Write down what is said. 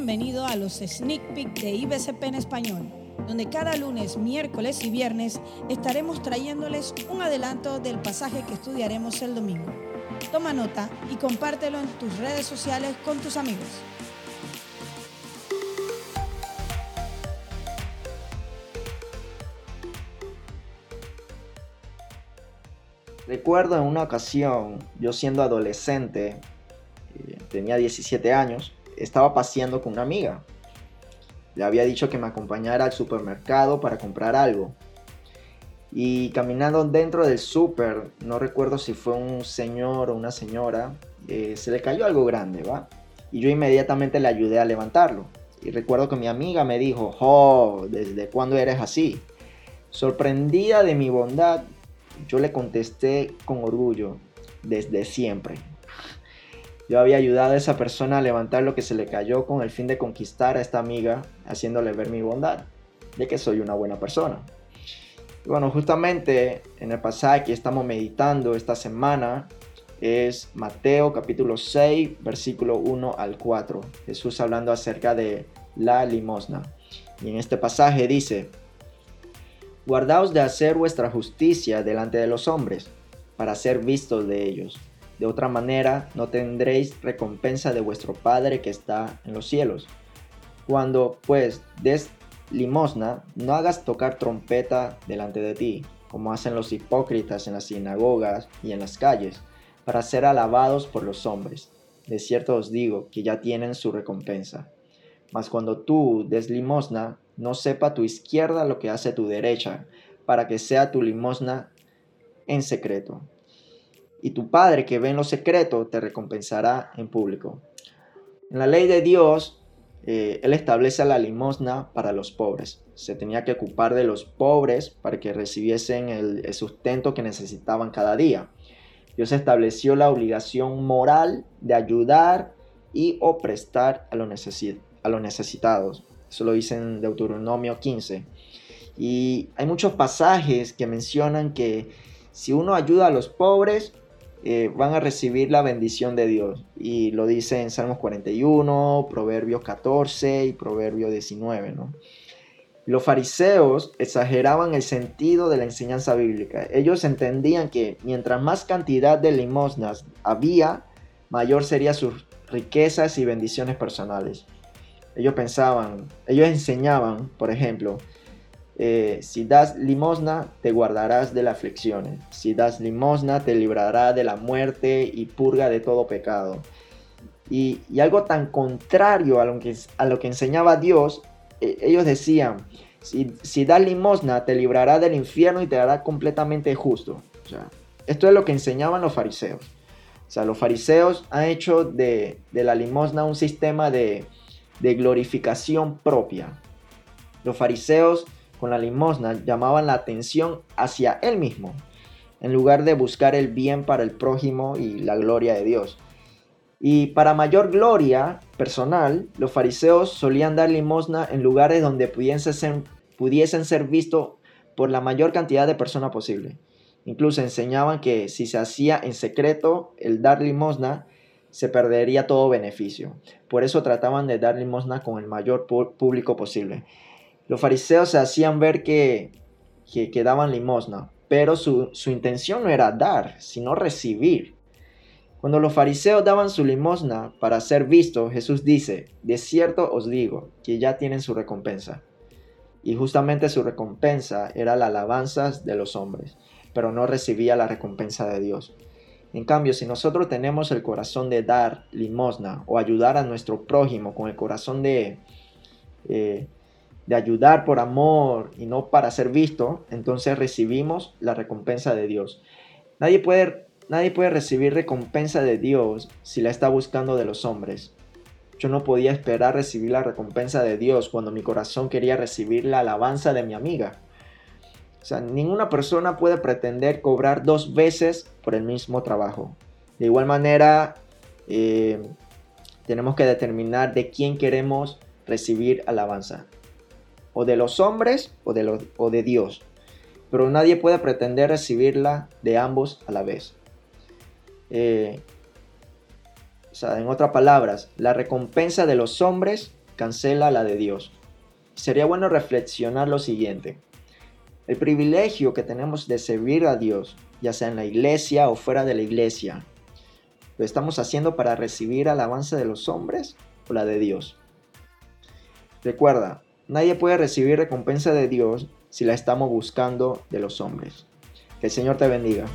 bienvenido a los Sneak Peek de IBCP en español, donde cada lunes, miércoles y viernes estaremos trayéndoles un adelanto del pasaje que estudiaremos el domingo. Toma nota y compártelo en tus redes sociales con tus amigos. Recuerdo en una ocasión, yo siendo adolescente, eh, tenía 17 años, estaba paseando con una amiga. Le había dicho que me acompañara al supermercado para comprar algo. Y caminando dentro del super, no recuerdo si fue un señor o una señora, eh, se le cayó algo grande, ¿va? Y yo inmediatamente le ayudé a levantarlo. Y recuerdo que mi amiga me dijo, oh, ¿desde cuándo eres así? Sorprendida de mi bondad, yo le contesté con orgullo, desde siempre. Yo había ayudado a esa persona a levantar lo que se le cayó con el fin de conquistar a esta amiga, haciéndole ver mi bondad, de que soy una buena persona. Y bueno, justamente en el pasaje que estamos meditando esta semana es Mateo capítulo 6, versículo 1 al 4. Jesús hablando acerca de la limosna. Y en este pasaje dice, Guardaos de hacer vuestra justicia delante de los hombres, para ser vistos de ellos de otra manera, no tendréis recompensa de vuestro Padre que está en los cielos. Cuando, pues, des limosna, no hagas tocar trompeta delante de ti, como hacen los hipócritas en las sinagogas y en las calles, para ser alabados por los hombres. De cierto os digo que ya tienen su recompensa. Mas cuando tú des limosna, no sepa tu izquierda lo que hace tu derecha, para que sea tu limosna en secreto y tu Padre que ve en lo secreto te recompensará en público. En la ley de Dios, eh, Él establece la limosna para los pobres. Se tenía que ocupar de los pobres para que recibiesen el, sustento que necesitaban cada día. Dios estableció la obligación moral de ayudar y o prestar a, a los necesitados. Eso lo dice en Deuteronomio 15. Y hay muchos pasajes que mencionan que si uno ayuda a los pobres, eh, van a recibir la bendición de Dios. Y lo dice en Salmos 41, Proverbios 14 y Proverbio 19. Los fariseos exageraban el sentido de la enseñanza bíblica. Ellos entendían que mientras más cantidad de limosnas había, mayor serían sus riquezas y bendiciones personales. Ellos pensaban, ellos enseñaban, por ejemplo, eh, si das limosna, te guardarás de las aflicciones. Si das limosna, te librará de la muerte y purga de todo pecado. Y, algo tan contrario a lo que, enseñaba Dios, e, ellos decían, si, das limosna, te librará del infierno y te hará completamente justo. esto es lo que enseñaban los fariseos. O sea, los fariseos han hecho de, la limosna un sistema de glorificación propia. Los fariseos con la limosna llamaban la atención hacia él mismo, en lugar de buscar el bien para el prójimo y la gloria de Dios. Y para mayor gloria personal, los fariseos solían dar limosna en lugares donde pudiesen ser, pudiesen ser vistos por la mayor cantidad de personas posible. Incluso enseñaban que si se hacía en secreto el dar limosna, se perdería todo beneficio. Por eso trataban de dar limosna con el mayor público posible. Los fariseos se hacían ver que, que, daban limosna, pero su, intención no era dar, sino recibir. Cuando los fariseos daban su limosna para ser vistos, Jesús dice, de cierto os digo, que ya tienen su recompensa. Y justamente su recompensa era la alabanza de los hombres, pero no recibía la recompensa de Dios. En cambio, si nosotros tenemos el corazón de dar limosna o ayudar a nuestro prójimo con el corazón de, eh, de ayudar por amor y no para ser visto, entonces recibimos la recompensa de Dios. Nadie puede, nadie puede recibir recompensa de Dios si la está buscando de los hombres. Yo no podía esperar recibir la recompensa de Dios cuando mi corazón quería recibir la alabanza de mi amiga. O sea, ninguna persona puede pretender cobrar dos veces por el mismo trabajo. De igual manera, eh, tenemos que determinar de quién queremos recibir alabanza o de los hombres o de, o de Dios, pero nadie puede pretender recibirla de ambos a la vez. Eh, o sea, en otras palabras, la recompensa de los hombres cancela la de Dios. Sería bueno reflexionar lo siguiente. El privilegio que tenemos de servir a Dios, ya sea en la iglesia o fuera de la iglesia, ¿lo estamos haciendo para recibir alabanza de los hombres o la de Dios? Recuerda, nadie puede recibir recompensa de Dios si la estamos buscando de los hombres. Que el Señor te bendiga.